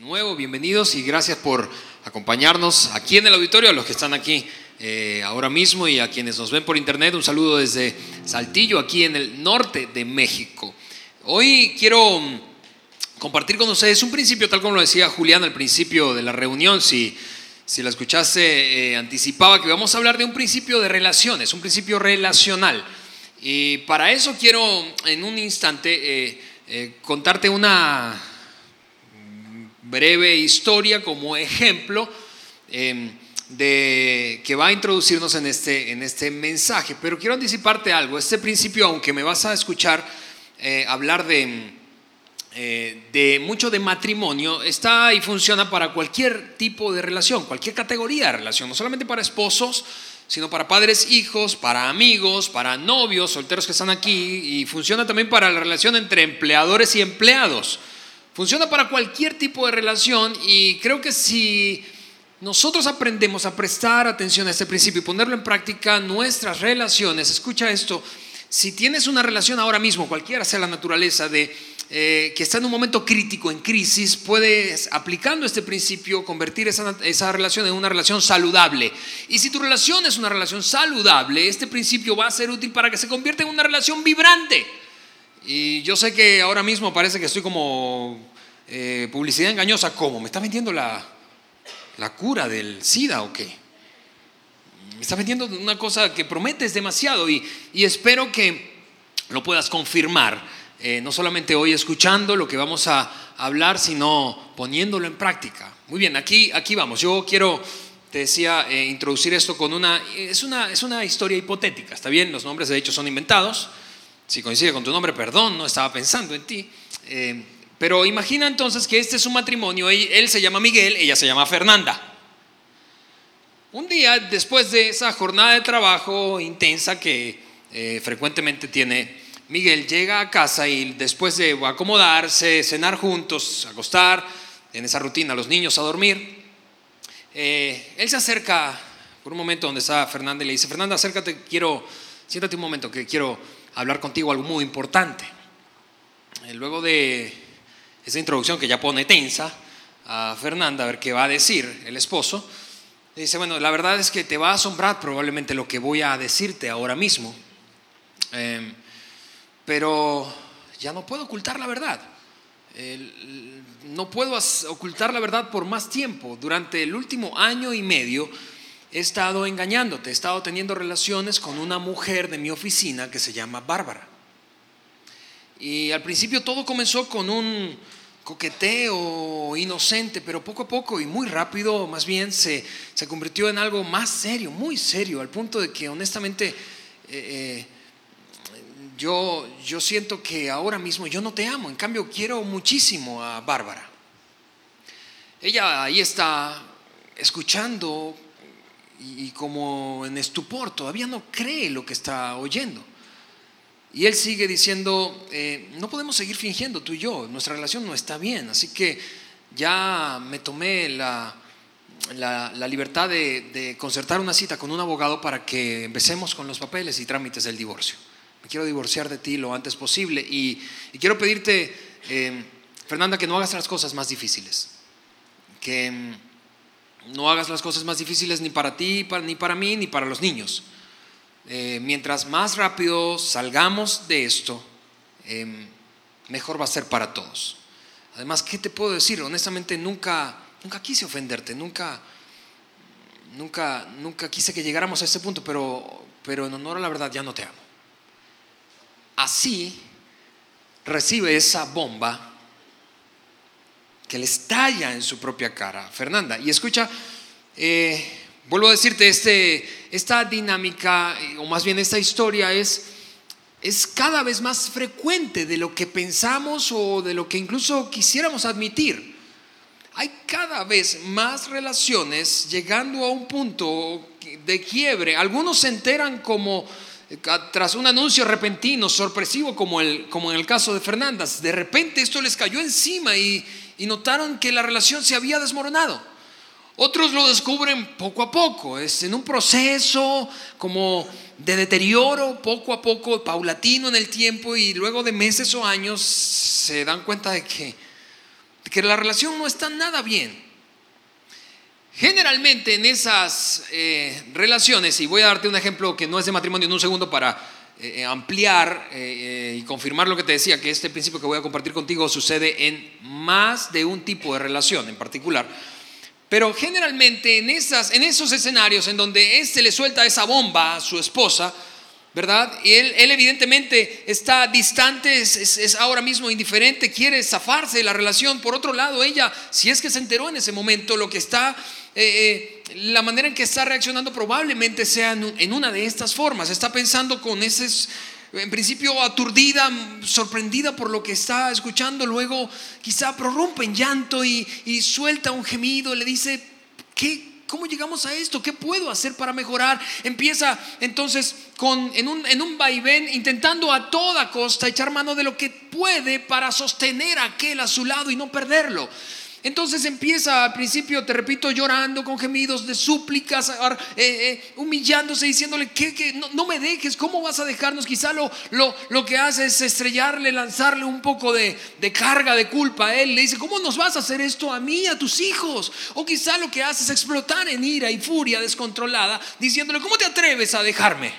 nuevo, bienvenidos y gracias por acompañarnos aquí en el auditorio, a los que están aquí eh, ahora mismo y a quienes nos ven por internet. Un saludo desde Saltillo, aquí en el norte de México. Hoy quiero mm, compartir con ustedes un principio, tal como lo decía Julián al principio de la reunión, si, si la escuchaste, eh, anticipaba que vamos a hablar de un principio de relaciones, un principio relacional. Y para eso quiero en un instante eh, contarte una breve historia como ejemplo em, de, que va a introducirnos en este, en este mensaje. Pero quiero anticiparte algo. Este principio, aunque me vas a escuchar eh, hablar de, eh, de mucho de matrimonio, está y funciona para cualquier tipo de relación, cualquier categoría de relación, no solamente para esposos, sino para padres, hijos, para amigos, para novios, solteros que están aquí, y funciona también para la relación entre empleadores y empleados. Funciona para cualquier tipo de relación y creo que si nosotros aprendemos a prestar atención a este principio y ponerlo en práctica, nuestras relaciones, escucha esto, si tienes una relación ahora mismo, cualquiera sea la naturaleza, de eh, que está en un momento crítico, en crisis, puedes, aplicando este principio, convertir esa, esa relación en una relación saludable. Y si tu relación es una relación saludable, este principio va a ser útil para que se convierta en una relación vibrante. Y yo sé que ahora mismo parece que estoy como eh, publicidad engañosa. ¿Cómo? ¿Me está vendiendo la, la cura del SIDA o qué? Me está vendiendo una cosa que prometes demasiado y, y espero que lo puedas confirmar. Eh, no solamente hoy escuchando lo que vamos a hablar, sino poniéndolo en práctica. Muy bien, aquí, aquí vamos. Yo quiero, te decía, eh, introducir esto con una es, una, es una historia hipotética, ¿está bien? Los nombres de hecho son inventados. Si coincide con tu nombre, perdón, no estaba pensando en ti. Pero imagina entonces que este es un matrimonio, él, se llama Miguel, ella se llama Fernanda. Un día, después de esa jornada de trabajo intensa que eh, frecuentemente tiene Miguel, llega a casa y después de acomodarse, cenar juntos, acostar, en esa rutina, los niños a dormir, eh, él se acerca por un momento donde está Fernanda y le dice, Fernanda, acércate, quiero, siéntate un momento, que quiero hablar contigo algo muy importante. Eh, luego de esa introducción que ya pone tensa a Fernanda, a ver qué va a decir el esposo, dice, bueno, la verdad es que te va a asombrar probablemente lo que voy a decirte ahora mismo, em, pero ya no puedo ocultar la verdad. no puedo ocultar la verdad por más tiempo. Durante el último año y medio, he estado engañándote, he estado teniendo relaciones con una mujer de mi oficina que se llama Bárbara. Y al principio todo comenzó con un coqueteo inocente, pero poco a poco y muy rápido más bien se, se convirtió en algo más serio, muy serio, al punto de que honestamente eh, eh, yo, yo siento que ahora mismo yo no te amo, en cambio quiero muchísimo a Bárbara. Ella ahí está escuchando y, como en estupor, todavía no cree lo que está oyendo. Y él sigue diciendo, eh, no podemos seguir fingiendo tú y yo, nuestra relación no está bien, así que ya me tomé la, la, libertad de, concertar una cita con un abogado para que empecemos con los papeles y trámites del divorcio. Me quiero divorciar de ti lo antes posible y, quiero pedirte, eh, Fernanda, que no hagas las cosas más difíciles, que no hagas las cosas más difíciles ni para ti, ni para mí, ni para los niños. Eh, mientras más rápido salgamos de esto, em, mejor va a ser para todos. Además, ¿qué te puedo decir? Honestamente, nunca, nunca quise ofenderte, nunca, nunca, nunca quise que llegáramos a ese punto, pero, pero en honor a la verdad ya no te amo. Así recibe esa bomba que le estalla en su propia cara, Fernanda. Y escucha, eh, vuelvo a decirte, este, esta dinámica, eh, o más bien esta historia es, es cada vez más frecuente de lo que pensamos o de lo que incluso quisiéramos admitir. Hay cada vez más relaciones llegando a un punto de quiebre. Algunos se enteran como eh, tras un anuncio repentino, sorpresivo, como, el, como en el caso de Fernandas. De repente esto les cayó encima y, y notaron que la relación se había desmoronado. Otros lo descubren poco a poco, es en un proceso como de deterioro, poco a poco, paulatino en el tiempo y luego de meses o años se dan cuenta de que, que la relación no está nada bien. Generalmente en esas eh, relaciones, y voy a darte un ejemplo que no es de matrimonio en un segundo para eh, ampliar eh, y confirmar lo que te decía, que este principio que voy a compartir contigo sucede en más de un tipo de relación en particular. Pero generalmente en, esas, en esos escenarios en donde éste le suelta esa bomba a su esposa, ¿verdad? Y él, él evidentemente está distante, es, ahora mismo indiferente, quiere zafarse de la relación. Por otro lado, ella, si es que se enteró en ese momento, lo que está, eh, eh, la manera en que está reaccionando probablemente sea en, una de estas formas. Está pensando con ese, en principio aturdida, sorprendida por lo que está escuchando, luego quizá prorrumpe en llanto y, suelta un gemido, le dice, ¿qué? ¿Cómo llegamos a esto? ¿Qué puedo hacer para mejorar? Empieza entonces con, en, un, en un vaivén intentando a toda costa echar mano de lo que puede para sostener a aquel a su lado y no perderlo. Entonces empieza al principio, te repito, llorando con gemidos de súplicas, eh, eh, humillándose, diciéndole que, no, me dejes, ¿cómo vas a dejarnos? Quizá lo, lo, que hace es estrellarle, lanzarle un poco de, de, carga, de culpa a él. Le dice, ¿cómo nos vas a hacer esto a mí, a tus hijos? O quizá lo que hace es explotar en ira y furia descontrolada, diciéndole, ¿cómo te atreves a dejarme?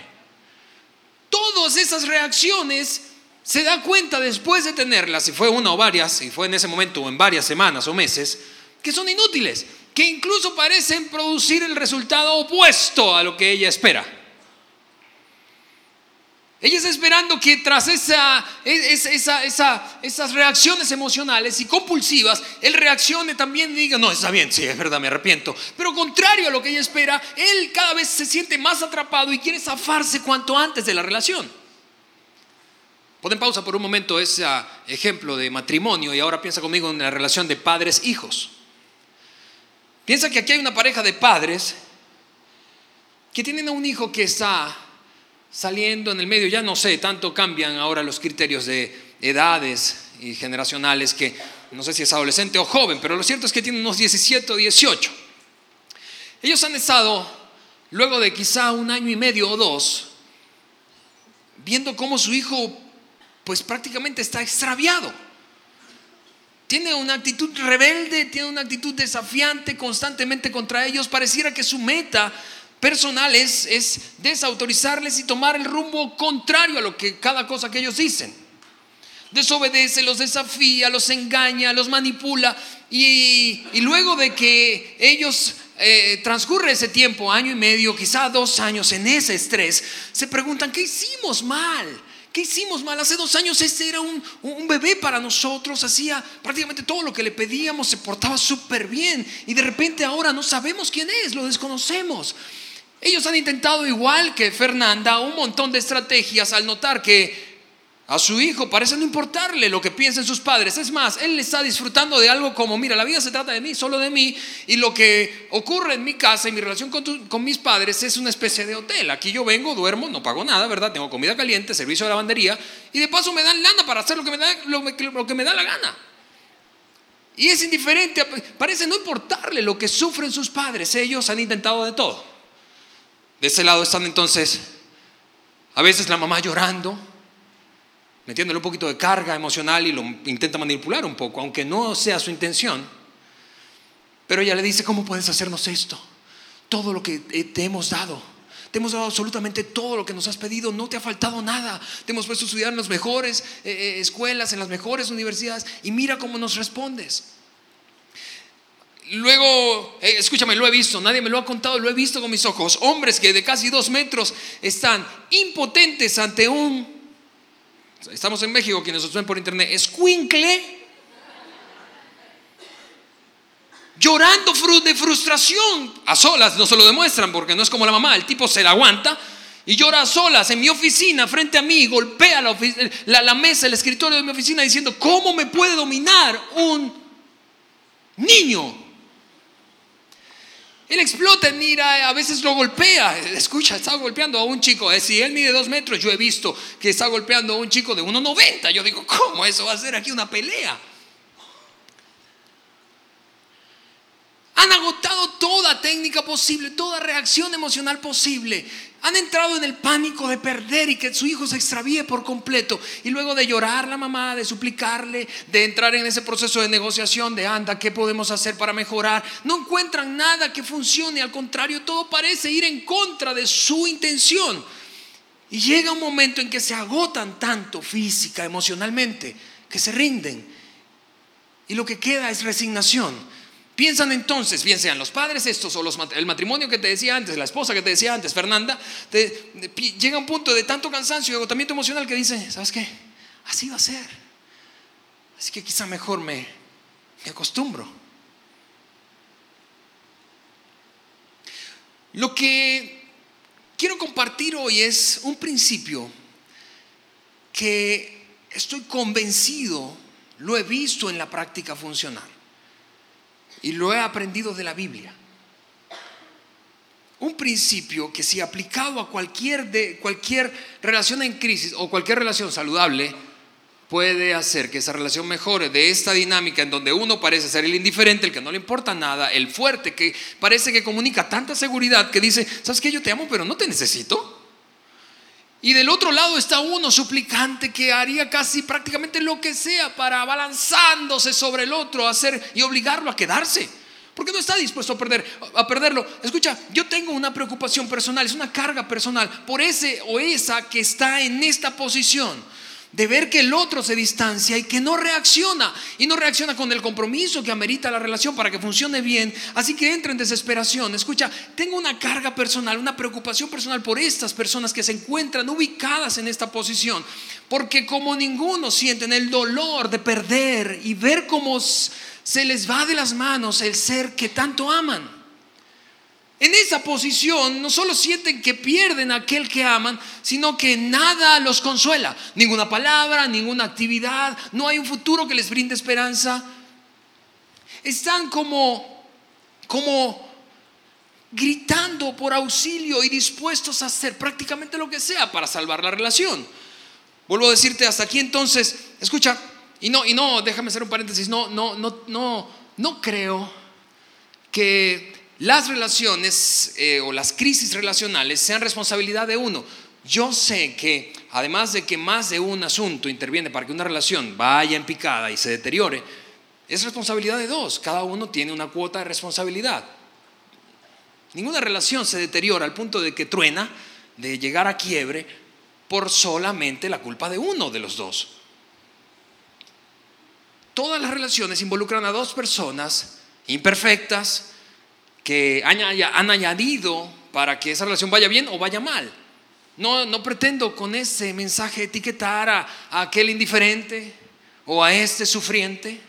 Todas esas reacciones se da cuenta después de tenerlas, si fue una o varias, si fue en ese momento o en varias semanas o meses, que son inútiles, que incluso parecen producir el resultado opuesto a lo que ella espera. Ella está esperando que tras esa, esas reacciones emocionales y compulsivas, él reaccione también y diga, no, está bien, sí, es verdad, me arrepiento. Pero contrario a lo que ella espera, él cada vez se siente más atrapado y quiere zafarse cuanto antes de la relación. Pon pausa por un momento ese ejemplo de matrimonio y ahora piensa conmigo en la relación de padres-hijos. Piensa que aquí hay una pareja de padres que tienen a un hijo que está saliendo en el medio, ya no sé, tanto cambian ahora los criterios de edades y generacionales que no sé si es adolescente o joven, pero lo cierto es que tiene unos 17 o 18. Ellos han estado, luego de quizá un año y medio o dos, viendo cómo su hijo pues prácticamente está extraviado. Tiene una actitud rebelde, tiene una actitud desafiante constantemente contra ellos. Pareciera que su meta personal es, es desautorizarles y tomar el rumbo contrario a lo que cada cosa que ellos dicen. Desobedece, los desafía, los engaña, los manipula y, luego de que ellos eh, transcurre ese tiempo, año y medio, quizá dos años en ese estrés, se preguntan, ¿qué hicimos mal? ¿Qué hicimos mal? Hace dos años este era un, bebé para nosotros, hacía prácticamente todo lo que le pedíamos, se portaba súper bien y de repente ahora no sabemos quién es, lo desconocemos. Ellos han intentado igual que Fernanda un montón de estrategias al notar que a su hijo parece no importarle lo que piensen sus padres. Es más, él está disfrutando de algo como, mira, la vida se trata de mí, solo de mí, y lo que ocurre en mi casa y mi relación con, mis padres es una especie de hotel. Aquí yo vengo, duermo, no pago nada, ¿verdad? Tengo comida caliente, servicio de lavandería, y de paso me dan lana para hacer lo que me da, lo que me da la gana. Y es indiferente, parece no importarle lo que sufren sus padres. Ellos han intentado de todo. De ese lado están entonces, a veces la mamá llorando, metiéndole un poquito de carga emocional y lo intenta manipular un poco, aunque no sea su intención. Pero ella le dice, ¿cómo puedes hacernos esto? Todo lo que te hemos dado. Te hemos dado absolutamente todo lo que nos has pedido, no te ha faltado nada. Te hemos puesto a estudiar en las mejores eh, eh, escuelas, en las mejores universidades y mira cómo nos respondes. Luego, eh, escúchame, lo he visto, nadie me lo ha contado, lo he visto con mis ojos. Hombres que de casi dos metros están impotentes ante un Estamos en México, quienes nos ven por internet. Escuincle. Llorando de frustración. A solas no se lo demuestran porque no es como la mamá. El tipo se la aguanta y llora a solas en mi oficina frente a mí. Golpea la, la mesa, el escritorio de mi oficina diciendo: ¿Cómo me puede dominar un niño? Él explota en ira, a veces lo golpea. Escucha, está golpeando a un chico. Eh, si él mide dos metros, yo he visto que está golpeando a un chico de 1,90. Yo digo, ¿cómo eso va a ser aquí una pelea? Han agotado toda técnica posible, toda reacción emocional posible. Han entrado en el pánico de perder y que su hijo se extravíe por completo. Y luego de llorar la mamá, de suplicarle, de entrar en ese proceso de negociación, de anda, ¿qué podemos hacer para mejorar? No encuentran nada que funcione. Al contrario, todo parece ir en contra de su intención. Y llega un momento en que se agotan tanto física, emocionalmente, que se rinden. Y lo que queda es resignación. Piensan entonces, bien sean los padres estos o los, el matrimonio que te decía antes, la esposa que te decía antes, Fernanda, llega un punto de tanto cansancio y agotamiento emocional que dice, ¿sabes qué? Así va a ser. Así que quizá mejor me, me acostumbro. Lo que quiero compartir hoy es un principio que estoy convencido, lo he visto en la práctica funcional. Y lo he aprendido de la Biblia. Un principio que si aplicado a cualquier, de, cualquier relación en crisis o cualquier relación saludable, puede hacer que esa relación mejore de esta dinámica en donde uno parece ser el indiferente, el que no le importa nada, el fuerte, que parece que comunica tanta seguridad que dice, ¿sabes qué? Yo te amo, pero no te necesito. Y del otro lado está uno suplicante que haría casi prácticamente lo que sea para abalanzándose sobre el otro, hacer y obligarlo a quedarse. Porque no está dispuesto a, perder, a perderlo. Escucha, yo tengo una preocupación personal, es una carga personal por ese o esa que está en esta posición de ver que el otro se distancia y que no reacciona. Y no reacciona con el compromiso que amerita la relación para que funcione bien. Así que entra en desesperación. Escucha, tengo una carga personal, una preocupación personal por estas personas que se encuentran ubicadas en esta posición. Porque como ninguno sienten el dolor de perder y ver cómo se les va de las manos el ser que tanto aman. En esa posición no solo sienten que pierden a aquel que aman, sino que nada los consuela. Ninguna palabra, ninguna actividad, no hay un futuro que les brinde esperanza. Están como, como gritando por auxilio y dispuestos a hacer prácticamente lo que sea para salvar la relación. Vuelvo a decirte hasta aquí entonces, escucha, y no, y no, déjame hacer un paréntesis, no, no, no, no, no creo que las relaciones eh, o las crisis relacionales sean responsabilidad de uno. Yo sé que además de que más de un asunto interviene para que una relación vaya en picada y se deteriore, es responsabilidad de dos. Cada uno tiene una cuota de responsabilidad. Ninguna relación se deteriora al punto de que truena, de llegar a quiebre, por solamente la culpa de uno de los dos. Todas las relaciones involucran a dos personas imperfectas, que han añadido para que esa relación vaya bien o vaya mal. No, no pretendo con ese mensaje etiquetar a, a aquel indiferente o a este sufriente,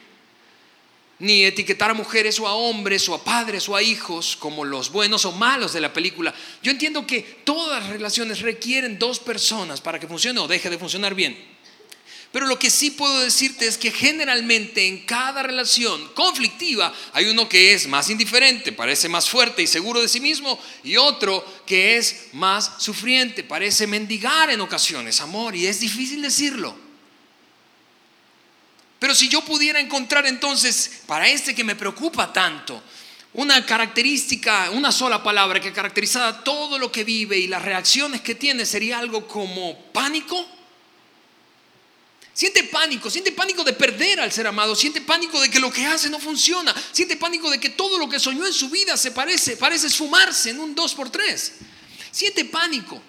ni etiquetar a mujeres o a hombres o a padres o a hijos como los buenos o malos de la película. Yo entiendo que todas las relaciones requieren dos personas para que funcione o deje de funcionar bien. Pero lo que sí puedo decirte es que generalmente en cada relación conflictiva hay uno que es más indiferente, parece más fuerte y seguro de sí mismo, y otro que es más sufriente, parece mendigar en ocasiones amor, y es difícil decirlo. Pero si yo pudiera encontrar entonces, para este que me preocupa tanto, una característica, una sola palabra que caracterizara todo lo que vive y las reacciones que tiene, sería algo como pánico Siente pánico, siente pánico de perder al ser amado, siente pánico de que lo que hace no funciona, siente pánico de que todo lo que soñó en su vida se parece, parece esfumarse en un 2 por 3 Siente pánico.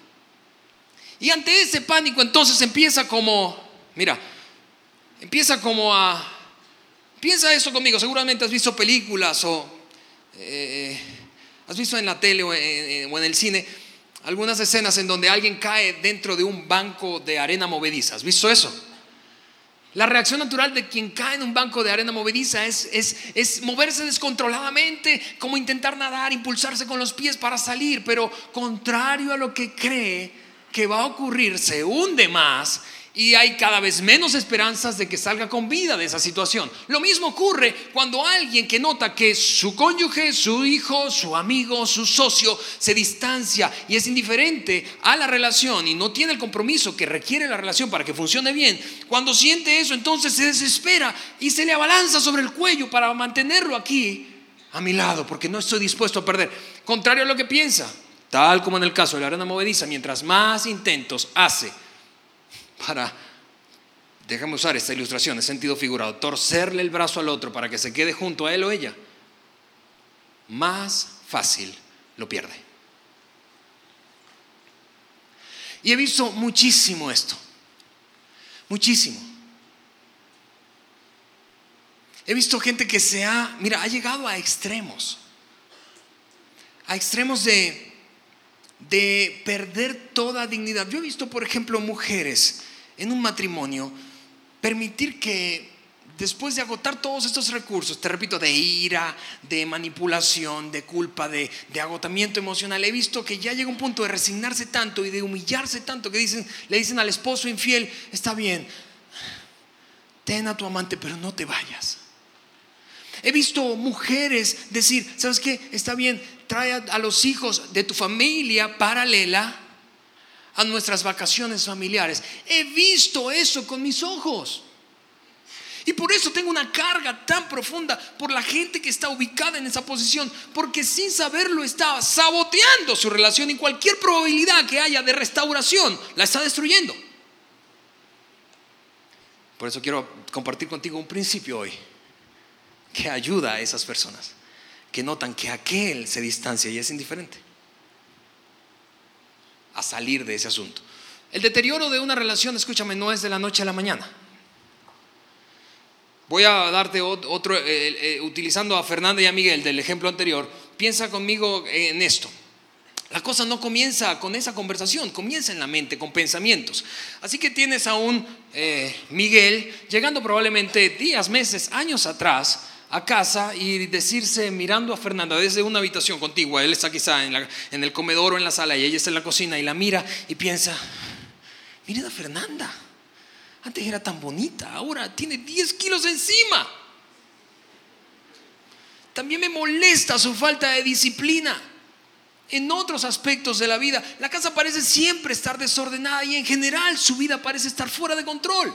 Y ante ese pánico entonces empieza como, mira, empieza como a... Piensa esto conmigo, seguramente has visto películas o eh, has visto en la tele o en, o en el cine algunas escenas en donde alguien cae dentro de un banco de arena movediza. ¿Has visto eso? La reacción natural de quien cae en un banco de arena movediza es, es, moverse descontroladamente, como intentar nadar, impulsarse con los pies para salir, pero contrario a lo que cree que va a ocurrir, se hunde más y hay cada vez menos esperanzas de que salga con vida de esa situación. Lo mismo ocurre cuando alguien que nota que su cónyuge, su hijo, su amigo, su socio se distancia y es indiferente a la relación y no tiene el compromiso que requiere la relación para que funcione bien, cuando siente eso entonces se desespera y se le abalanza sobre el cuello para mantenerlo aquí a mi lado porque no estoy dispuesto a perder. Contrario a lo que piensa, tal como en el caso de la arena movediza, mientras más intentos hace para, déjame usar esta ilustración, en sentido figurado, torcerle el brazo al otro para que se quede junto a él o ella, más fácil lo pierde. Y he visto muchísimo esto, muchísimo. He visto gente que se ha, mira, ha llegado a extremos, a extremos de, de perder toda dignidad. Yo he visto, por ejemplo, mujeres en un matrimonio permitir que después de agotar todos estos recursos, te repito, de ira, de manipulación, de culpa, de, agotamiento emocional, he visto que ya llega un punto de resignarse tanto y de humillarse tanto que dicen, le dicen al esposo infiel, está bien, ten a tu amante, pero no te vayas. He visto mujeres decir, ¿sabes qué? Está bien, trae a los hijos de tu familia paralela a nuestras vacaciones familiares. He visto eso con mis ojos. Y por eso tengo una carga tan profunda por la gente que está ubicada en esa posición, porque sin saberlo está saboteando su relación y cualquier probabilidad que haya de restauración la está destruyendo. Por eso quiero compartir contigo un principio hoy que ayuda a esas personas que notan que aquel se distancia y es indiferente a salir de ese asunto. El deterioro de una relación, escúchame, no es de la noche a la mañana. Voy a darte otro, eh, eh, utilizando a Fernanda y a Miguel del ejemplo anterior, piensa conmigo en esto. La cosa no comienza con esa conversación, comienza en la mente, con pensamientos. Así que tienes a un eh, Miguel llegando probablemente días, meses, años atrás a casa y decirse mirando a Fernanda desde una habitación contigua, él está quizá en, el comedor o en la sala y ella está en la cocina y la mira y piensa, miren a Fernanda, antes era tan bonita, ahora tiene 10 kilos encima. También me molesta su falta de disciplina. En otros aspectos de la vida, la casa parece siempre estar desordenada y en general su vida parece estar fuera de control.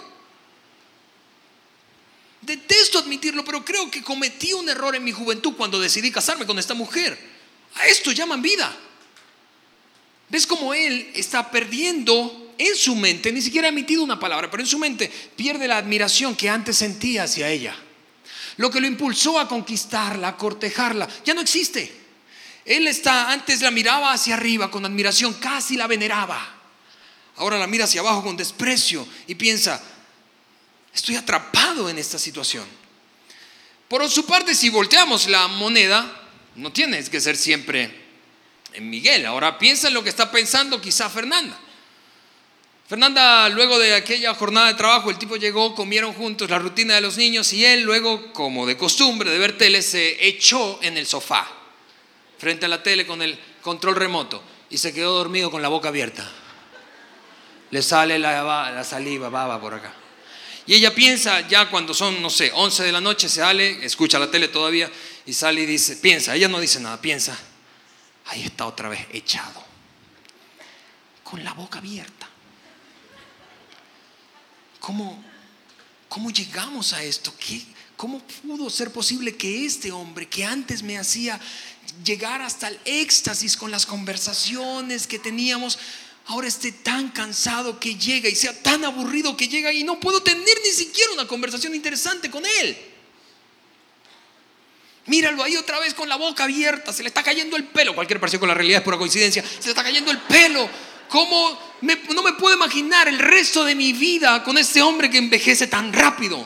Detesto admitirlo, pero creo que cometí un error en mi juventud cuando decidí casarme con esta mujer. A esto llaman vida. ¿Ves cómo él está perdiendo en su mente, ni siquiera ha emitido una palabra, pero en su mente pierde la admiración que antes sentía hacia ella. Lo que lo impulsó a conquistarla, a cortejarla, ya no existe. Él está, antes la miraba hacia arriba con admiración, casi la veneraba. Ahora la mira hacia abajo con desprecio y piensa, estoy atrapado en esta situación. Por su parte, si volteamos la moneda, no tienes que ser siempre Miguel. Ahora piensa en lo que está pensando quizá Fernanda. Fernanda, luego de aquella jornada de trabajo, el tipo llegó, comieron juntos la rutina de los niños y él luego, como de costumbre de ver tele, se echó en el sofá, frente a la tele con el control remoto y se quedó dormido con la boca abierta. Le sale la, la saliva, baba por acá. Y ella piensa, ya cuando son, no sé, 11 de la noche, se sale, escucha la tele todavía y sale y dice, piensa, ella no dice nada, piensa, ahí está otra vez echado, con la boca abierta. ¿Cómo, cómo llegamos a esto? ¿Qué, ¿Cómo pudo ser posible que este hombre que antes me hacía llegar hasta el éxtasis con las conversaciones que teníamos, ahora esté tan cansado que llega y sea tan aburrido que llega y no puedo tener ni siquiera una conversación interesante con él? Míralo ahí otra vez con la boca abierta, se le está cayendo el pelo. Cualquier parecido con la realidad es pura coincidencia. Se le está cayendo el pelo ¿Cómo no me puedo imaginar el resto de mi vida con este hombre que envejece tan rápido?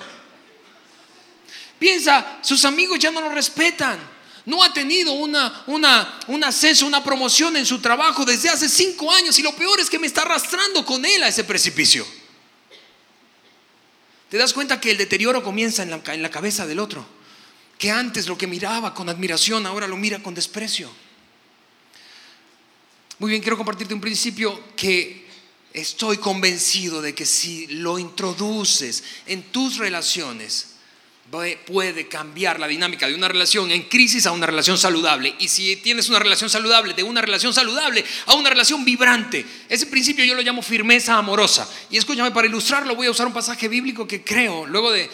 Piensa, sus amigos ya no lo respetan. No ha tenido una, una, un ascenso, una promoción en su trabajo desde hace cinco años y lo peor es que me está arrastrando con él a ese precipicio. ¿Te das cuenta que el deterioro comienza en la, en la cabeza del otro? Que antes lo que miraba con admiración ahora lo mira con desprecio. Muy bien, quiero compartirte un principio que estoy convencido de que si lo introduces en tus relaciones, puede cambiar la dinámica de una relación en crisis a una relación saludable. Y si tienes una relación saludable, de una relación saludable a una relación vibrante. Ese principio yo lo llamo firmeza amorosa. Y escúchame, para ilustrarlo voy a usar un pasaje bíblico que creo, luego de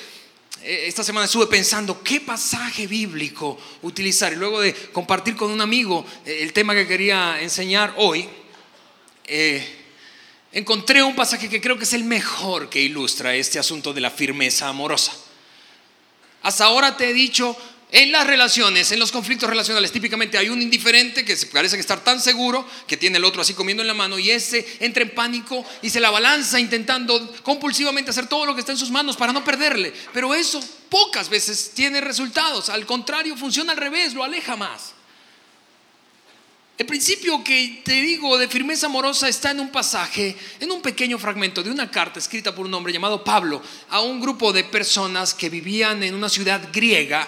eh, esta semana estuve pensando qué pasaje bíblico utilizar y luego de compartir con un amigo eh, el tema que quería enseñar hoy, eh, encontré un pasaje que creo que es el mejor que ilustra este asunto de la firmeza amorosa. Hasta ahora te he dicho en las relaciones, en los conflictos relacionales, típicamente hay un indiferente que parece que estar tan seguro que tiene el otro así comiendo en la mano y ese entra en pánico y se la balanza intentando compulsivamente hacer todo lo que está en sus manos para no perderle. Pero eso pocas veces tiene resultados. Al contrario, funciona al revés, lo aleja más. El principio que te digo de firmeza amorosa está en un pasaje, en un pequeño fragmento de una carta escrita por un hombre llamado Pablo a un grupo de personas que vivían en una ciudad griega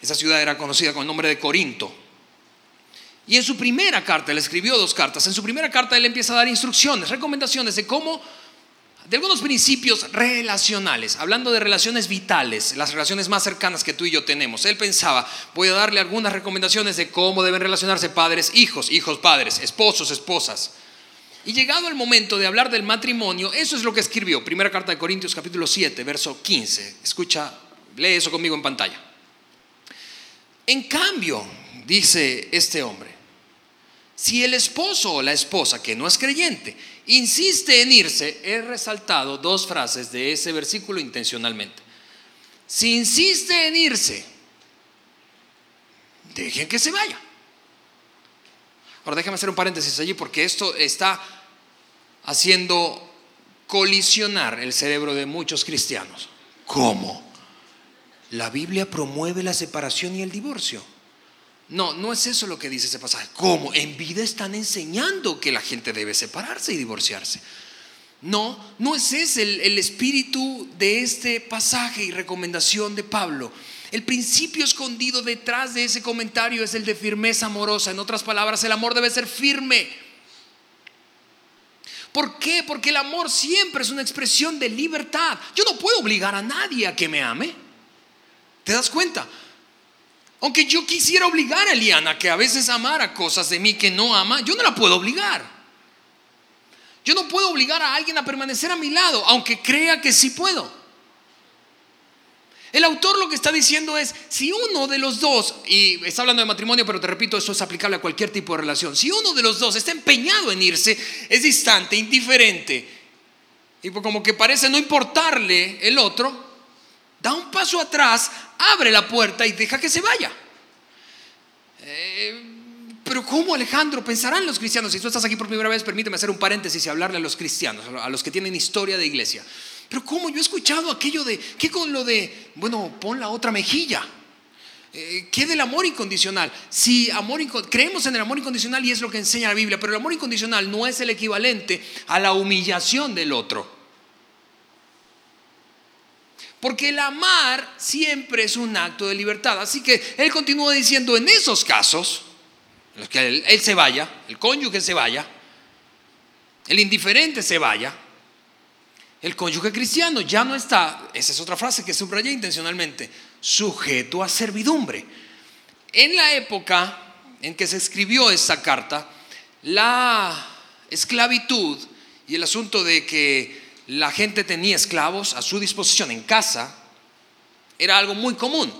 esa ciudad era conocida con el nombre de Corinto. Y en su primera carta, él escribió dos cartas, en su primera carta él empieza a dar instrucciones, recomendaciones de cómo, de algunos principios relacionales, hablando de relaciones vitales, las relaciones más cercanas que tú y yo tenemos. Él pensaba, voy a darle algunas recomendaciones de cómo deben relacionarse padres, hijos, hijos, padres, esposos, esposas. Y llegado el momento de hablar del matrimonio, eso es lo que escribió. Primera carta de Corintios capítulo 7, verso 15. Escucha, lee eso conmigo en pantalla. En cambio, dice este hombre, si el esposo o la esposa que no es creyente insiste en irse, he resaltado dos frases de ese versículo intencionalmente. Si insiste en irse, dejen que se vaya. Ahora déjame hacer un paréntesis allí porque esto está haciendo colisionar el cerebro de muchos cristianos. ¿Cómo? la Biblia promueve la separación y el divorcio. No, no es eso lo que dice ese pasaje. ¿Cómo? En vida están enseñando que la gente debe separarse y divorciarse. No, no es ese el, el espíritu de este pasaje y recomendación de Pablo. El principio escondido detrás de ese comentario es el de firmeza amorosa. En otras palabras, el amor debe ser firme. ¿Por qué? Porque el amor siempre es una expresión de libertad. Yo no puedo obligar a nadie a que me ame. ¿Te das cuenta? Aunque yo quisiera obligar a Eliana que a veces amara cosas de mí que no ama, yo no la puedo obligar. Yo no puedo obligar a alguien a permanecer a mi lado, aunque crea que sí puedo. El autor lo que está diciendo es, si uno de los dos, y está hablando de matrimonio, pero te repito, eso es aplicable a cualquier tipo de relación, si uno de los dos está empeñado en irse, es distante, indiferente, y como que parece no importarle el otro, da un paso atrás, abre la puerta y deja que se vaya. Eh, pero ¿cómo Alejandro? Pensarán los cristianos, si tú estás aquí por primera vez, permíteme hacer un paréntesis y hablarle a los cristianos, a los que tienen historia de iglesia. Pero ¿cómo? Yo he escuchado aquello de, ¿qué con lo de, bueno, pon la otra mejilla? Eh, ¿Qué del amor incondicional? Si amor creemos en el amor incondicional y es lo que enseña la Biblia, pero el amor incondicional no es el equivalente a la humillación del otro. Porque el amar siempre es un acto de libertad. Así que él continúa diciendo, en esos casos, en los que él, se vaya, el cónyuge se vaya, el indiferente se vaya, el cónyuge cristiano ya no está, esa es otra frase que subrayé intencionalmente, sujeto a servidumbre. En la época en que se escribió esta carta, la esclavitud y el asunto de que la gente tenía esclavos a su disposición en casa, era algo muy común.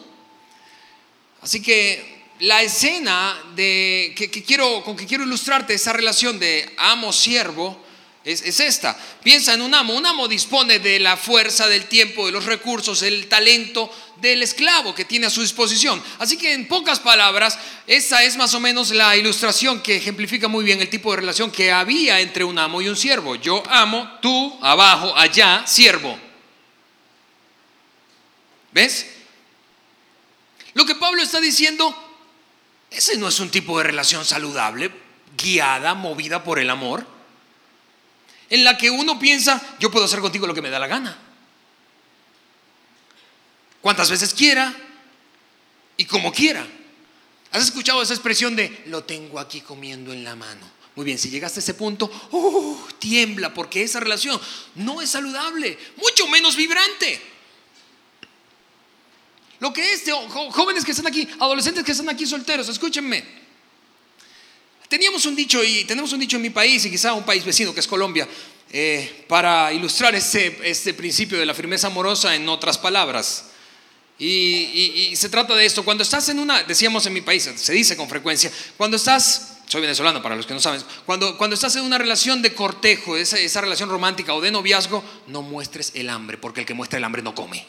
Así que la escena de, que, quiero, con que quiero ilustrarte esa relación de amo-siervo es, esta. Piensa en un amo. Un amo dispone de la fuerza, del tiempo, de los recursos, el talento del esclavo que tiene a su disposición. Así que en pocas palabras, esa es más o menos la ilustración que ejemplifica muy bien el tipo de relación que había entre un amo y un siervo. Yo amo, tú abajo, allá, siervo. ¿Ves? Lo que Pablo está diciendo, ese no es un tipo de relación saludable, guiada, movida por el amor en la que uno piensa, yo puedo hacer contigo lo que me da la gana. Cuantas veces quiera y como quiera. ¿Has escuchado esa expresión de lo tengo aquí comiendo en la mano? Muy bien, si llegaste a ese punto, uh, tiembla porque esa relación no es saludable, mucho menos vibrante. Lo que es, jóvenes que están aquí, adolescentes que están aquí solteros, escúchenme. Teníamos un dicho y tenemos un dicho en mi país y quizá un país vecino que es Colombia eh, para ilustrar este, este principio de la firmeza amorosa en otras palabras. Y, se trata de esto. Cuando estás en una, decíamos en mi país, se dice con frecuencia, cuando estás, soy venezolano para los que no saben, cuando, cuando estás en una relación de cortejo, esa, esa relación romántica o de noviazgo, no muestres el hambre, porque el que muestra el hambre no come.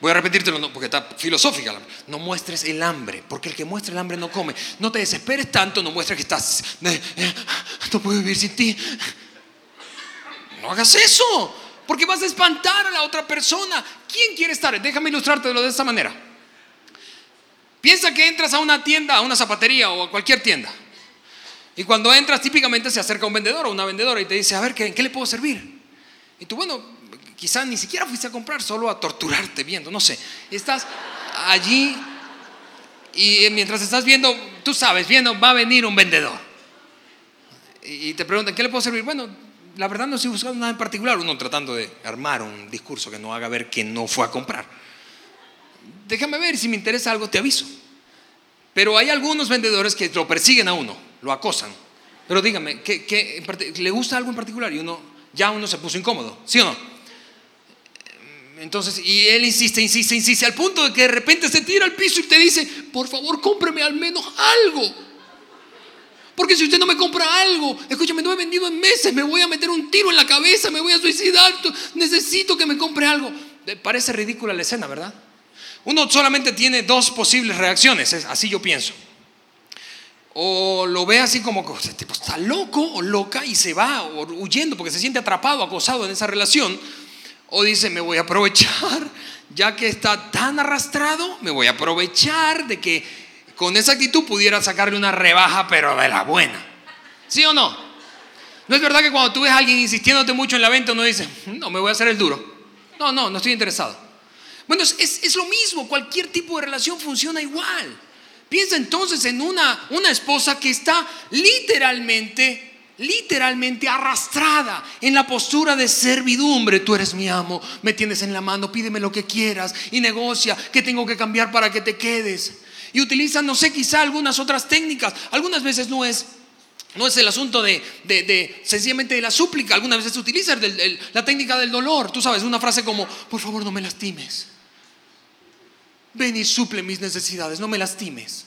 Voy a repetírtelo porque está filosófica. No muestres el hambre, porque el que muestra el hambre no come. No te desesperes tanto, no muestres que estás. Eh, eh, no puedo vivir sin ti. No hagas eso, porque vas a espantar a la otra persona. ¿Quién quiere estar? Déjame ilustrártelo de esta manera. Piensa que entras a una tienda, a una zapatería o a cualquier tienda. Y cuando entras, típicamente se acerca un vendedor o una vendedora y te dice, a ver, ¿en qué le puedo servir? Y tú, bueno, quizás ni siquiera fuiste a comprar, solo a torturarte viendo, no sé. Estás allí y mientras estás viendo, tú sabes, viendo, va a venir un vendedor. Y te preguntan, ¿qué le puedo servir? Bueno, la verdad no estoy buscando nada en particular, uno tratando de armar un discurso que no haga ver que no fue a comprar. Déjame ver, si me interesa algo te aviso. Pero hay algunos vendedores que lo persiguen a uno, lo acosan. Pero dígame, ¿qué, le gusta algo en particular? Y uno, ya uno se puso incómodo, ¿sí o no? Entonces, y él insiste, insiste, insiste, al punto de que de repente se tira al piso y te dice, por favor, cómpreme al menos algo. Porque si usted no me compra algo, escúchame, no he vendido en meses, me voy a meter un tiro en la cabeza, me voy a suicidar, necesito que me compre algo. Parece ridícula la escena, ¿verdad? Uno solamente tiene dos posibles reacciones, así yo pienso. O lo ve así como, este tipo está loco o loca y se va huyendo porque se siente atrapado, acosado en esa relación o dice, me voy a aprovechar, ya que está tan arrastrado, me voy a aprovechar de que con esa actitud pudiera sacarle una rebaja, pero de la buena. ¿Sí o no? No es verdad que cuando tú ves a alguien insistiéndote mucho en la venta, uno dice, no, me voy a hacer el duro. No, no, no estoy interesado. Bueno, es, es lo mismo, cualquier tipo de relación funciona igual. Piensa entonces en una, una esposa que está literalmente literalmente arrastrada en la postura de servidumbre. Tú eres mi amo, me tienes en la mano, pídeme lo que quieras y negocia qué tengo que cambiar para que te quedes. Y utiliza, no sé, quizá algunas otras técnicas. Algunas veces no es no es el asunto de, de, sencillamente de la súplica. Algunas veces se utiliza la técnica del dolor. Tú sabes, una frase como, por favor no me lastimes. Ven y suple mis necesidades, no me lastimes.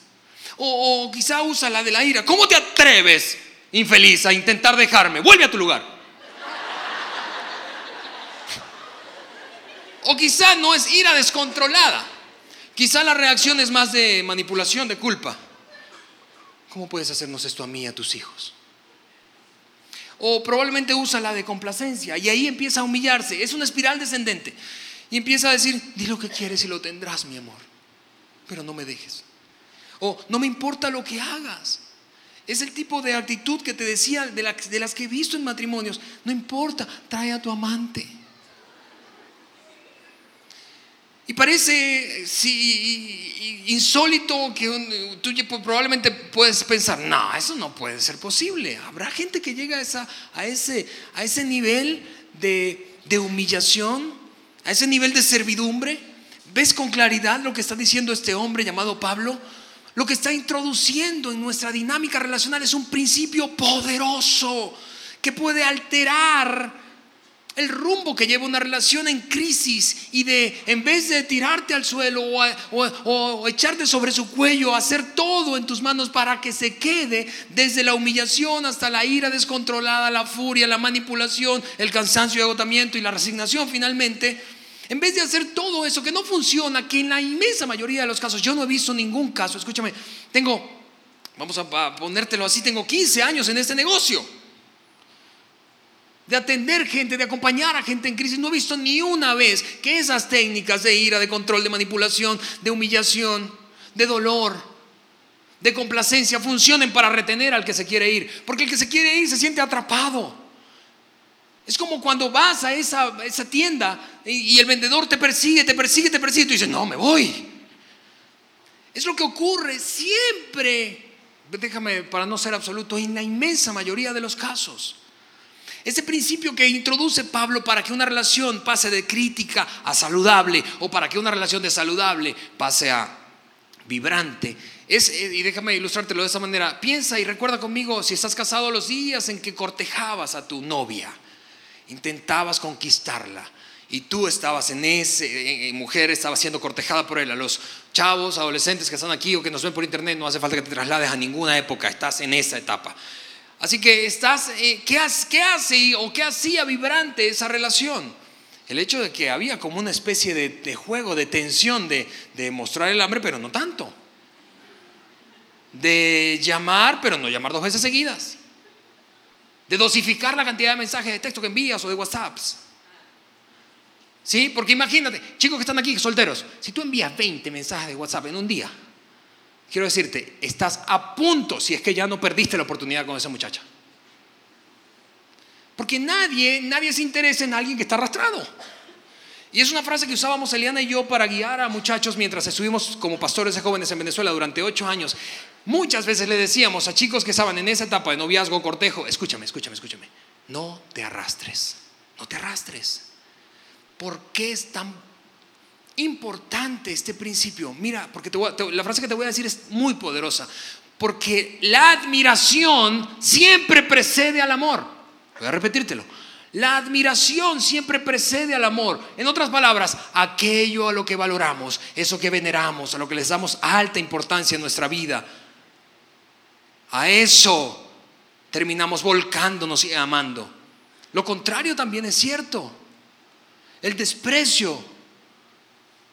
O, o quizá usa la de la ira. ¿Cómo te atreves? Infeliz, a intentar dejarme. Vuelve a tu lugar. O quizá no es ira descontrolada. Quizá la reacción es más de manipulación, de culpa. ¿Cómo puedes hacernos esto a mí y a tus hijos? O probablemente usa la de complacencia y ahí empieza a humillarse. Es una espiral descendente. Y empieza a decir, di lo que quieres y lo tendrás, mi amor. Pero no me dejes. O no me importa lo que hagas. Es el tipo de actitud que te decía de, las que he visto en matrimonios. No importa, trae a tu amante. Y parece insólito que tú probablemente puedes pensar, no, eso no puede ser posible. Habrá gente que llega a, ese, a ese nivel de, de humillación, a ese nivel de servidumbre. ¿Ves con claridad lo que está diciendo este hombre llamado Pablo? Lo que está introduciendo en nuestra dinámica relacional es un principio poderoso que puede alterar el rumbo que lleva una relación en crisis y de, en vez de tirarte al suelo o, echarte sobre su cuello, hacer todo en tus manos para que se quede desde la humillación hasta la ira descontrolada, la furia, la manipulación, el cansancio y agotamiento y la resignación finalmente, en vez de hacer todo eso que no funciona, que en la inmensa mayoría de los casos, yo no he visto ningún caso, escúchame, tengo, vamos a ponértelo así, tengo 15 años en este negocio. De atender gente, de acompañar a gente en crisis, no he visto ni una vez que esas técnicas de ira, de control, de manipulación, de humillación, de dolor, de complacencia funcionen para retener al que se quiere ir. Porque el que se quiere ir se siente atrapado. Es como cuando vas a esa, tienda y, el vendedor te persigue, te persigue, te persigue y tú dices, no, me voy. Es lo que ocurre siempre, déjame para no ser absoluto, en la inmensa mayoría de los casos. Ese principio que introduce Pablo para que una relación pase de crítica a saludable o para que una relación de saludable pase a vibrante. Es, y déjame ilustrártelo de esa manera. Piensa y recuerda conmigo si estás casado los días en que cortejabas a tu novia intentabas conquistarla y tú estabas en ese, mujer estaba siendo cortejada por él, a los chavos, adolescentes que están aquí o que nos ven por internet, no hace falta que te traslades a ninguna época, estás en esa etapa. Así que estás, eh, ¿qué, hace, o qué hacía vibrante esa relación? El hecho de que había como una especie de, juego, de tensión, de, de mostrar el hambre, pero no tanto. De llamar, pero no llamar dos veces seguidas. De dosificar la cantidad de mensajes de texto que envías o de WhatsApps. ¿Sí? Porque imagínate, chicos que están aquí, solteros, si tú envías 20 mensajes de WhatsApp en un día, quiero decirte, estás a punto si es que ya no perdiste la oportunidad con esa muchacha. Porque nadie, nadie se interesa en alguien que está arrastrado. Y es una frase que usábamos Eliana y yo para guiar a muchachos mientras estuvimos como pastores de jóvenes en Venezuela durante ocho años. Muchas veces le decíamos a chicos que estaban en esa etapa de noviazgo, cortejo, escúchame, escúchame, escúchame, no te arrastres, no te arrastres. ¿Por qué es tan importante este principio? Mira, porque la frase que te voy a decir es muy poderosa. Porque la admiración siempre precede al amor. Voy a repetírtelo. La admiración siempre precede al amor. En otras palabras, aquello a lo que valoramos, eso que veneramos, a lo que les damos alta importancia en nuestra vida, a eso terminamos volcándonos y amando. Lo contrario también es cierto. El desprecio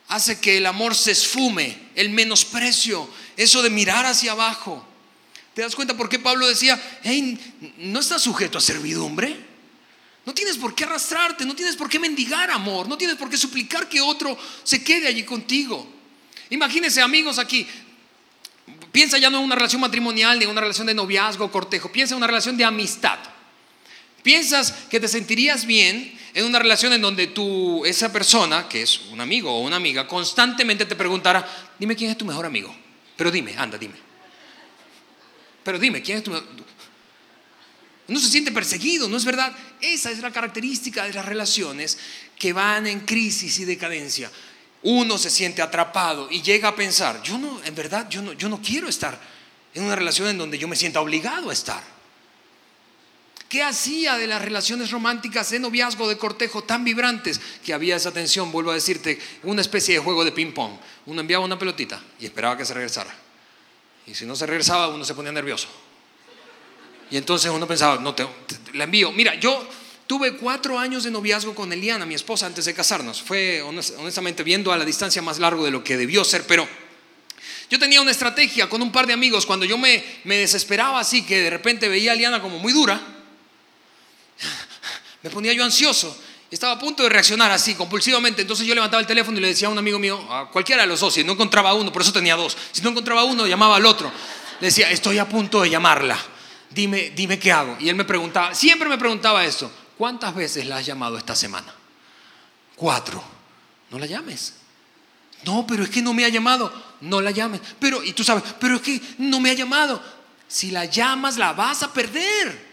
hace que el amor se esfume, el menosprecio, eso de mirar hacia abajo. ¿Te das cuenta por qué Pablo decía, hey, no estás sujeto a servidumbre? No tienes por qué arrastrarte, no tienes por qué mendigar amor, no tienes por qué suplicar que otro se quede allí contigo. Imagínense amigos aquí, piensa ya no en una relación matrimonial ni en una relación de noviazgo, cortejo, piensa en una relación de amistad. Piensas que te sentirías bien en una relación en donde tú, esa persona, que es un amigo o una amiga, constantemente te preguntara, dime quién es tu mejor amigo. Pero dime, anda, dime. Pero dime, ¿quién es tu mejor? No se siente perseguido, ¿no es verdad? Esa es la característica de las relaciones que van en crisis y decadencia. Uno se siente atrapado y llega a pensar, yo no, en verdad, yo no, yo no quiero estar en una relación en donde yo me sienta obligado a estar. ¿Qué hacía de las relaciones románticas de noviazgo, de cortejo tan vibrantes que había esa tensión, vuelvo a decirte, una especie de juego de ping-pong? Uno enviaba una pelotita y esperaba que se regresara. Y si no se regresaba, uno se ponía nervioso. Y entonces uno pensaba, no, te, la envío. Mira, yo tuve cuatro años de noviazgo con Eliana, mi esposa, antes de casarnos. Fue honestamente viendo a la distancia más largo de lo que debió ser, pero yo tenía una estrategia con un par de amigos. Cuando yo me, me desesperaba así, que de repente veía a Eliana como muy dura, me ponía yo ansioso. Estaba a punto de reaccionar así, compulsivamente. Entonces yo levantaba el teléfono y le decía a un amigo mío, a cualquiera de los dos, si no encontraba uno, por eso tenía dos. Si no encontraba uno, llamaba al otro. Le decía, estoy a punto de llamarla. Dime, dime qué hago. Y él me preguntaba, siempre me preguntaba esto, ¿cuántas veces la has llamado esta semana? Cuatro. No la llames. No, pero es que no me ha llamado. No la llames. Pero, y tú sabes, pero es que no me ha llamado. Si la llamas, la vas a perder.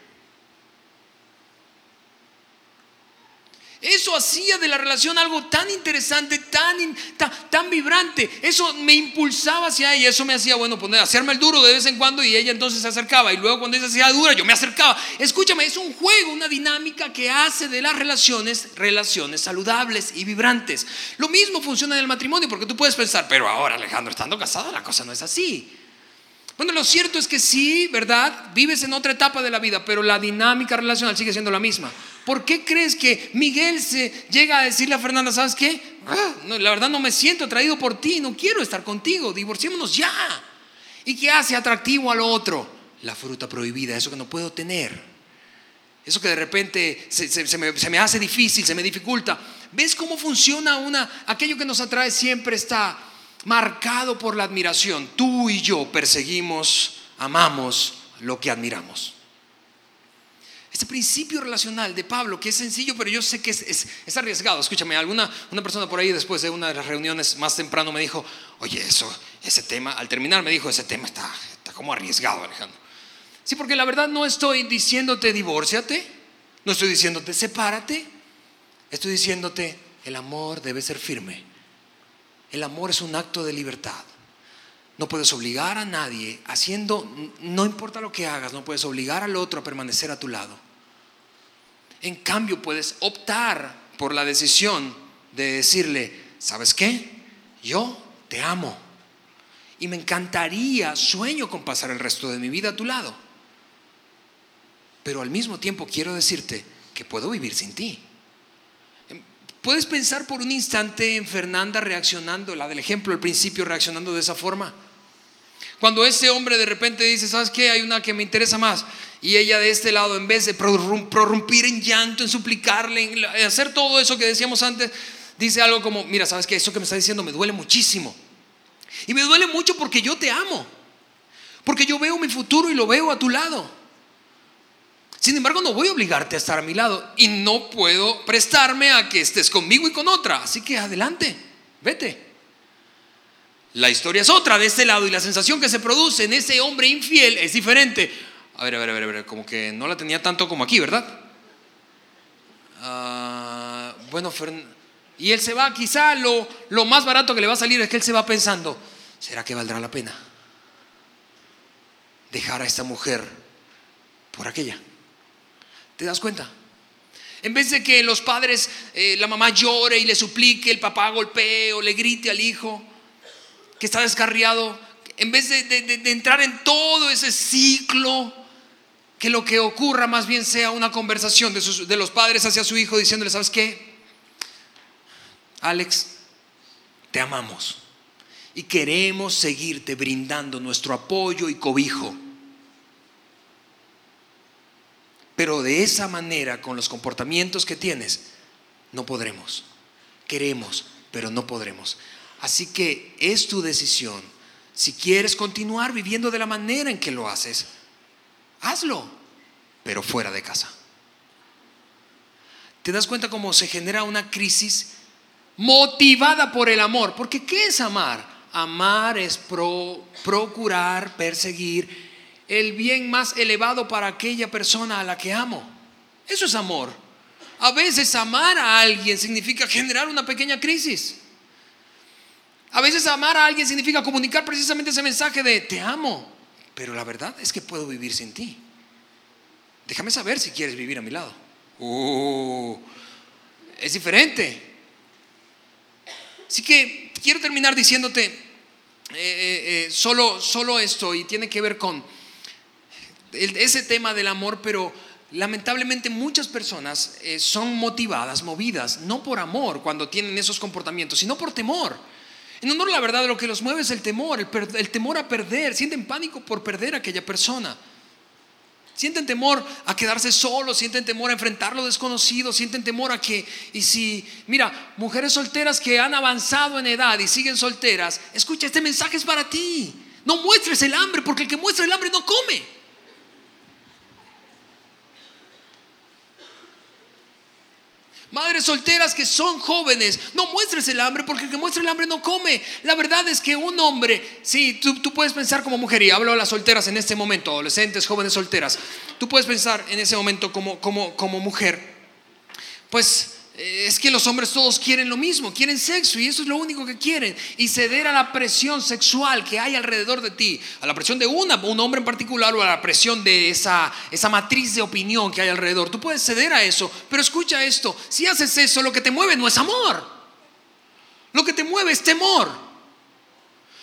Eso hacía de la relación algo tan interesante, tan, vibrante. Eso me impulsaba hacia ella. Eso me hacía, bueno, poner, hacerme el duro de vez en cuando y ella entonces se acercaba. Y luego cuando ella se hacía dura, yo me acercaba. Escúchame, es un juego, una dinámica que hace de las relaciones relaciones saludables y vibrantes. Lo mismo funciona en el matrimonio, porque tú puedes pensar, pero ahora Alejandro, estando casado, la cosa no es así. Bueno, lo cierto es que sí, ¿verdad? Vives en otra etapa de la vida, pero la dinámica relacional sigue siendo la misma. ¿Por qué crees que Miguel se llega a decirle a Fernanda, ¿sabes qué? Ah, la verdad no me siento atraído por ti, no quiero estar contigo, divorciémonos ya. ¿Y qué hace atractivo al otro? La fruta prohibida, eso que no puedo tener. Eso que de repente se, me, se me hace difícil, se me dificulta. ¿Ves cómo funciona una, aquello que nos atrae siempre está marcado por la admiración. Tú y yo perseguimos, amamos lo que admiramos. Este principio relacional de Pablo, que es sencillo, pero yo sé que es, arriesgado. Escúchame, alguna una persona por ahí después de una de las reuniones más temprano me dijo, oye, eso, ese tema, al terminar me dijo, ese tema está, está como arriesgado, Alejandro. Sí, porque la verdad no estoy diciéndote divórciate, no estoy diciéndote sepárate, estoy diciéndote el amor debe ser firme el amor es un acto de libertad. No puedes obligar a nadie haciendo, no importa lo que hagas, no puedes obligar al otro a permanecer a tu lado. En cambio, puedes optar por la decisión de decirle, ¿sabes qué? Yo te amo. Y me encantaría, sueño con pasar el resto de mi vida a tu lado. Pero al mismo tiempo quiero decirte que puedo vivir sin ti. ¿Puedes pensar por un instante en Fernanda reaccionando, la del ejemplo al principio, reaccionando de esa forma? Cuando ese hombre de repente dice, ¿sabes qué? Hay una que me interesa más. Y ella de este lado, en vez de prorrumpir en llanto, en suplicarle, en hacer todo eso que decíamos antes, dice algo como, mira, ¿sabes qué? Eso que me está diciendo me duele muchísimo. Y me duele mucho porque yo te amo. Porque yo veo mi futuro y lo veo a tu lado. Sin embargo, no voy a obligarte a estar a mi lado y no puedo prestarme a que estés conmigo y con otra. Así que adelante, vete. La historia es otra de este lado y la sensación que se produce en ese hombre infiel es diferente. A ver, a ver, a ver, a ver como que no la tenía tanto como aquí, ¿verdad? Ah, bueno, y él se va, quizá lo, lo más barato que le va a salir es que él se va pensando, ¿será que valdrá la pena dejar a esta mujer por aquella? ¿Te das cuenta? En vez de que los padres, eh, la mamá llore y le suplique, el papá golpee o le grite al hijo que está descarriado, en vez de, entrar en todo ese ciclo, que lo que ocurra más bien sea una conversación de, de los padres hacia su hijo diciéndole, ¿sabes qué? Alex, te amamos y queremos seguirte brindando nuestro apoyo y cobijo. Pero de esa manera, con los comportamientos que tienes, no podremos. Queremos, pero no podremos. Así que es tu decisión. Si quieres continuar viviendo de la manera en que lo haces, hazlo, pero fuera de casa. ¿Te das cuenta cómo se genera una crisis motivada por el amor? Porque ¿qué es amar? Amar es procurar, perseguir el bien más elevado para aquella persona a la que amo. Eso es amor. A veces amar a alguien significa generar una pequeña crisis. A veces amar a alguien significa comunicar precisamente ese mensaje de te amo, pero la verdad es que puedo vivir sin ti. Déjame saber si quieres vivir a mi lado. Uh, es diferente. Así que quiero terminar diciéndote eh, eh, eh, solo, solo esto y tiene que ver con ese tema del amor, pero lamentablemente muchas personas son motivadas, movidas, no por amor cuando tienen esos comportamientos, sino por temor. En honor a la verdad, lo que los mueve es el temor, el, temor a perder, sienten pánico por perder a aquella persona. Sienten temor a quedarse solos, sienten temor a enfrentar lo desconocido, sienten temor a que, y si, mira, mujeres solteras que han avanzado en edad y siguen solteras, escucha, este mensaje es para ti. No muestres el hambre, porque el que muestra el hambre no come. Madres solteras que son jóvenes, no muestres el hambre porque el que muestra el hambre no come. La verdad es que un hombre, sí, tú, tú, puedes pensar como mujer, y hablo a las solteras en este momento, adolescentes, jóvenes solteras, tú puedes pensar en ese momento como, como, como mujer, pues es que los hombres todos quieren lo mismo, quieren sexo y eso es lo único que quieren. Y ceder a la presión sexual que hay alrededor de ti, a la presión de una, un hombre en particular o a la presión de esa, esa matriz de opinión que hay alrededor. Tú puedes ceder a eso, pero escucha esto, si haces eso, lo que te mueve no es amor. Lo que te mueve es temor.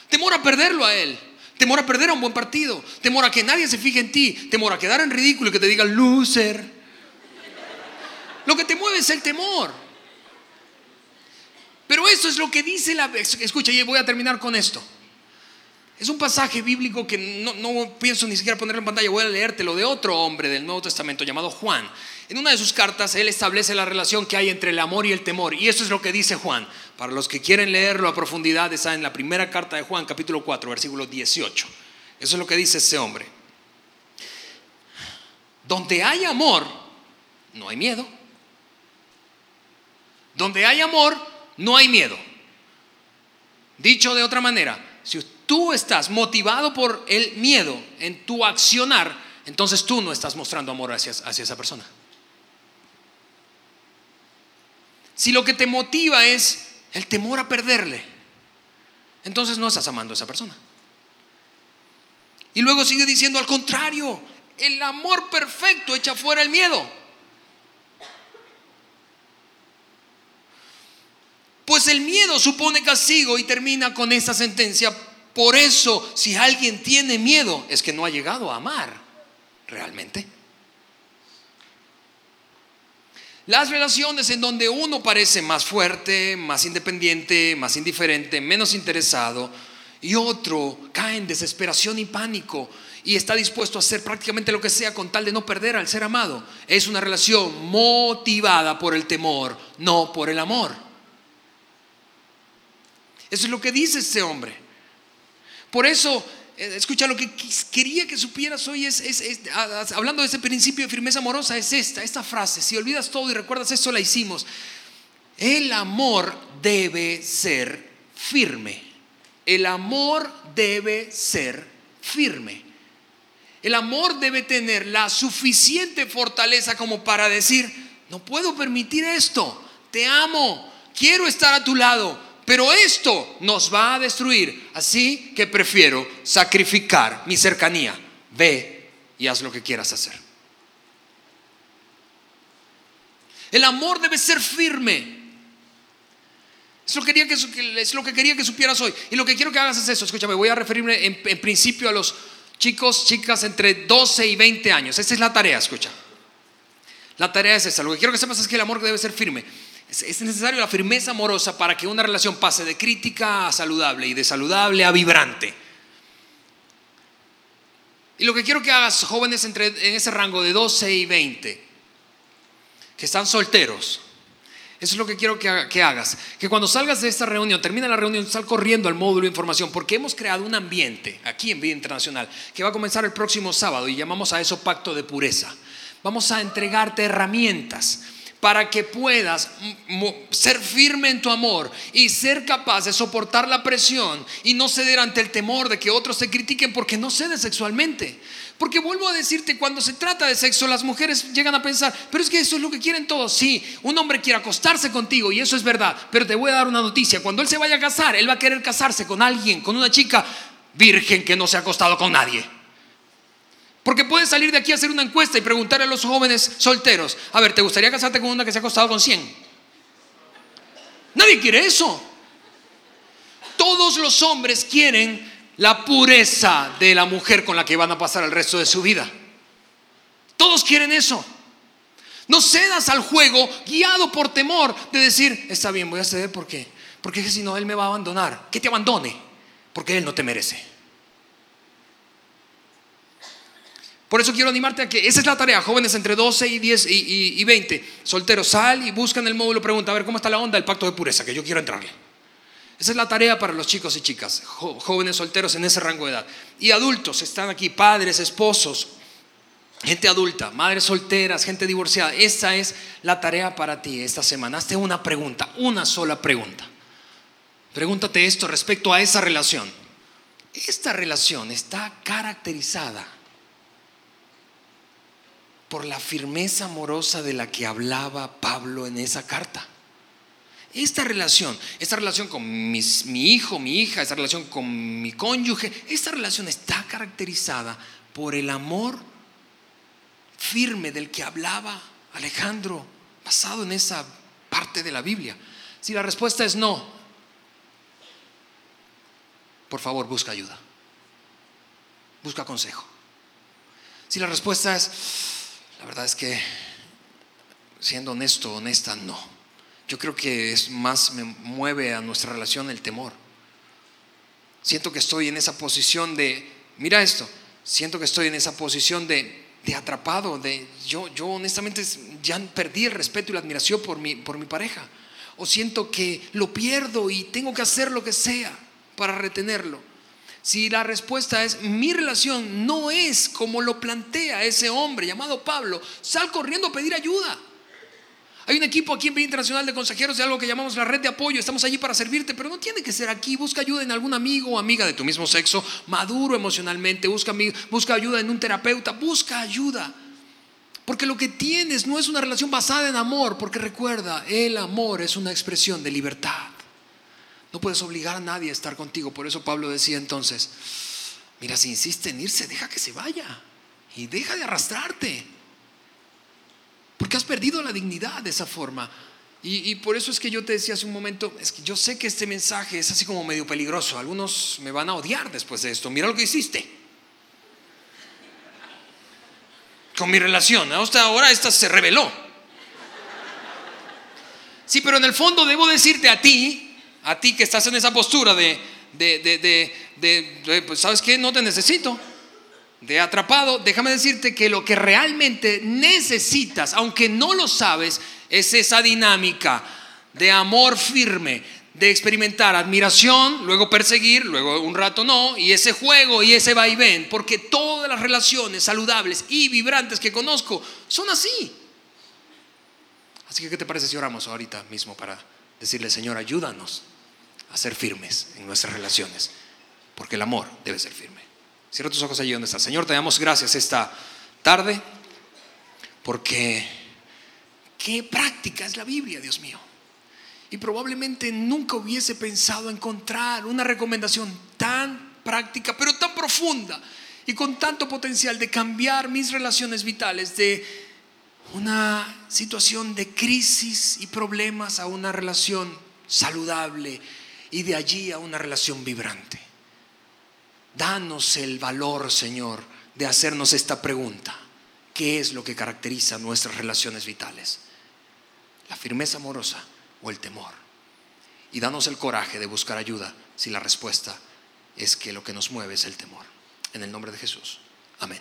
Temor a perderlo a él. Temor a perder a un buen partido. Temor a que nadie se fije en ti. Temor a quedar en ridículo y que te digan loser. Lo que te mueve es el temor. Pero eso es lo que dice la... Escucha, y voy a terminar con esto. Es un pasaje bíblico que no, pienso ni siquiera ponerlo en pantalla, voy a leértelo de otro hombre del Nuevo Testamento llamado Juan. En una de sus cartas él establece la relación que hay entre el amor y el temor. Y eso es lo que dice Juan. Para los que quieren leerlo a profundidad, está en la primera carta de Juan, capítulo 4, versículo 18. Eso es lo que dice ese hombre. Donde hay amor, no hay miedo. Donde hay amor, no hay miedo. Dicho de otra manera, si tú estás motivado por el miedo en tu accionar, entonces tú no estás mostrando amor hacia, hacia esa persona. Si lo que te motiva es el temor a perderle, entonces no estás amando a esa persona. Y luego sigue diciendo al contrario, el amor perfecto echa fuera el miedo. El miedo supone castigo y termina con esta sentencia. Por eso, si alguien tiene miedo, es que no ha llegado a amar realmente. Las relaciones en donde uno parece más fuerte, más independiente, más indiferente, menos interesado, y otro cae en desesperación y pánico y está dispuesto a hacer prácticamente lo que sea con tal de no perder al ser amado. Es una relación motivada por el temor, no por el amor. Eso es lo que dice este hombre. Por eso eh, escucha, lo que quería que supieras hoy es, hablando de ese principio de firmeza amorosa, es esta, esta frase. Si olvidas todo y recuerdas eso, la hicimos. El amor debe ser firme. El amor debe ser firme. El amor debe tener la suficiente fortaleza como para decir, no puedo permitir esto, te amo, quiero estar a tu lado, pero esto nos va a destruir. Así que prefiero sacrificar mi cercanía. Ve y haz lo que quieras hacer. El amor debe ser firme. Es lo, que quería que, es lo que quería que supieras hoy. Y lo que quiero que hagas es eso. Escúchame, voy a referirme en, principio a los chicos, chicas entre 12 y 20 años. Esta es la tarea, escucha. La tarea es esta. Lo que quiero que sepas es que el amor debe ser firme. Es necesario la firmeza amorosa para que una relación pase de crítica a saludable y de saludable a vibrante. Y lo que quiero que hagas, jóvenes entre, en ese rango de 12 y 20, que están solteros, eso es lo que quiero que, que, hagas. Que cuando salgas de esta reunión, termina la reunión, sal corriendo al módulo de información, porque hemos creado un ambiente aquí en Vida Internacional que va a comenzar el próximo sábado y llamamos a eso pacto de pureza. Vamos a entregarte herramientas para que puedas ser firme en tu amor y ser capaz de soportar la presión y no ceder ante el temor de que otros te critiquen porque no cedes sexualmente. Porque vuelvo a decirte, cuando se trata de sexo, las mujeres llegan a pensar, pero es que eso es lo que quieren todos. Sí, un hombre quiere acostarse contigo y eso es verdad, pero te voy a dar una noticia. Cuando él se vaya a casar, él va a querer casarse con alguien, con una chica virgen que no se ha acostado con nadie. Porque puedes salir de aquí a hacer una encuesta y preguntarle a los jóvenes solteros, a ver, ¿te gustaría casarte con una que se ha acostado con 100? Nadie quiere eso. Todos los hombres quieren la pureza de la mujer con la que van a pasar el resto de su vida. Todos quieren eso. No cedas al juego guiado por temor de decir, está bien, voy a ceder porque, porque si no, él me va a abandonar. Que te abandone, porque él no te merece. Por eso quiero animarte a que esa es la tarea, jóvenes entre 12 y 10 y, 20, solteros, sal y buscan el módulo, pregunta, a ver cómo está la onda del pacto de pureza, que yo quiero entrarle. Esa es la tarea para los chicos y chicas, jóvenes solteros en ese rango de edad. Y adultos, están aquí, padres, esposos, gente adulta, madres solteras, gente divorciada. Esa es la tarea para ti esta semana. Hazte una pregunta, una sola pregunta. Pregúntate esto respecto a esa relación. Esta relación está caracterizada por la firmeza amorosa de la que hablaba Pablo en esa carta. Esta relación, esta relación con mi hijo, mi hija, esta relación con mi cónyuge, esta relación está caracterizada por el amor firme del que hablaba Alejandro, basado en esa parte de la Biblia. Si la respuesta es no, por favor busca ayuda, busca consejo. Si la respuesta es la verdad es que, siendo honesto, honesta, no. Yo creo que es más me mueve a nuestra relación el temor. Siento que estoy en esa posición de, mira esto, siento que estoy en esa posición de, de atrapado, de yo, yo honestamente ya perdí el respeto y la admiración por mi, por mi pareja. O siento que lo pierdo y tengo que hacer lo que sea para retenerlo. Si la respuesta es mi relación no es como lo plantea ese hombre llamado Pablo, sal corriendo a pedir ayuda. Hay un equipo aquí en Vía Internacional de Consejeros de algo que llamamos la red de apoyo. Estamos allí para servirte, pero no tiene que ser aquí. Busca ayuda en algún amigo o amiga de tu mismo sexo, maduro emocionalmente. Busca, busca ayuda en un terapeuta. Busca ayuda. Porque lo que tienes no es una relación basada en amor, porque recuerda, el amor es una expresión de libertad. No puedes obligar a nadie a estar contigo. Por eso Pablo decía entonces, mira, si insiste en irse, deja que se vaya y deja de arrastrarte. Porque has perdido la dignidad de esa forma. Y, por eso es que yo te decía hace un momento, es que yo sé que este mensaje es así como medio peligroso. Algunos me van a odiar después de esto. Mira lo que hiciste. Con mi relación. Hasta ahora esta se reveló. Sí, pero en el fondo debo decirte a ti, a ti que estás en esa postura de, de, de, de pues, ¿sabes qué? No te necesito. De atrapado, déjame decirte que lo que realmente necesitas, aunque no lo sabes, es esa dinámica de amor firme, de experimentar admiración, luego perseguir, luego un rato no, y ese juego y ese vaivén, porque todas las relaciones saludables y vibrantes que conozco son así. Así que, ¿qué te parece si oramos ahorita mismo para decirle, Señor, ayúdanos a ser firmes en nuestras relaciones? Porque el amor debe ser firme. Cierra tus ojos allí donde estás. Señor, te damos gracias esta tarde porque qué práctica es la Biblia, Dios mío. Y probablemente nunca hubiese pensado encontrar una recomendación tan práctica, pero tan profunda y con tanto potencial de cambiar mis relaciones vitales de una situación de crisis y problemas a una relación saludable y de allí a una relación vibrante. Danos el valor, Señor, de hacernos esta pregunta. ¿Qué es lo que caracteriza nuestras relaciones vitales? la firmeza amorosa o el temor. Y danos el coraje de buscar ayuda si la respuesta es que lo que nos mueve es el temor. En el nombre de Jesús. Amén.